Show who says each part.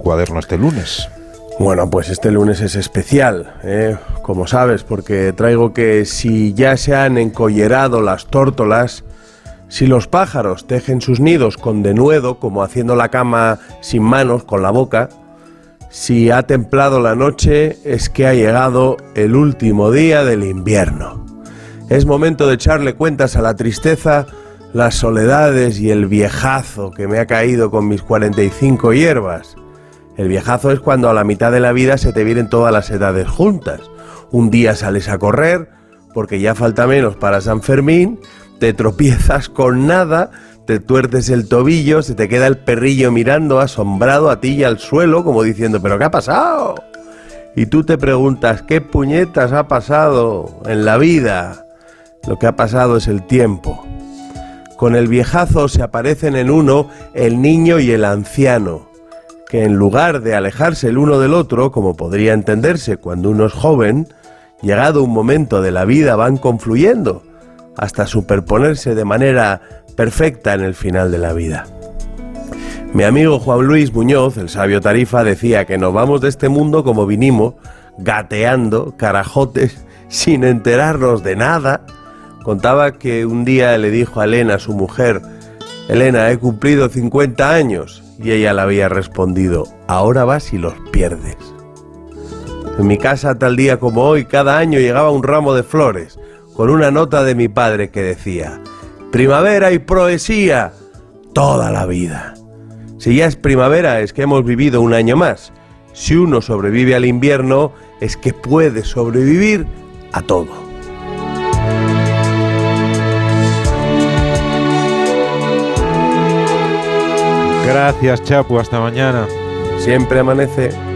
Speaker 1: cuaderno este lunes?
Speaker 2: Bueno, pues este lunes es especial, ¿eh? como sabes, porque traigo que si ya se han encollerado las tórtolas, si los pájaros tejen sus nidos con denuedo, como haciendo la cama sin manos, con la boca, si ha templado la noche, es que ha llegado el último día del invierno. Es momento de echarle cuentas a la tristeza, las soledades y el viejazo que me ha caído con mis 45 hierbas. El viejazo es cuando a la mitad de la vida se te vienen todas las edades juntas. Un día sales a correr, porque ya falta menos para San Fermín, te tropiezas con nada, te tuerces el tobillo, se te queda el perrillo mirando asombrado a ti y al suelo, como diciendo, ¿pero qué ha pasado? Y tú te preguntas, ¿qué puñetas ha pasado en la vida? Lo que ha pasado es el tiempo. Con el viejazo se aparecen en uno el niño y el anciano, que en lugar de alejarse el uno del otro, como podría entenderse cuando uno es joven, llegado un momento de la vida van confluyendo hasta superponerse de manera perfecta en el final de la vida. Mi amigo Juan Luis Muñoz, el sabio Tarifa, decía que nos vamos de este mundo como vinimos, gateando, carajotes, sin enterarnos de nada. Contaba que un día le dijo a Elena, su mujer, Elena, he cumplido 50 años, y ella le había respondido, ahora vas y los pierdes. En mi casa tal día como hoy, cada año llegaba un ramo de flores, con una nota de mi padre que decía, primavera y poesía, toda la vida. Si ya es primavera es que hemos vivido un año más. Si uno sobrevive al invierno es que puede sobrevivir a todo.
Speaker 1: Gracias, Chapu. Hasta mañana.
Speaker 2: Siempre amanece.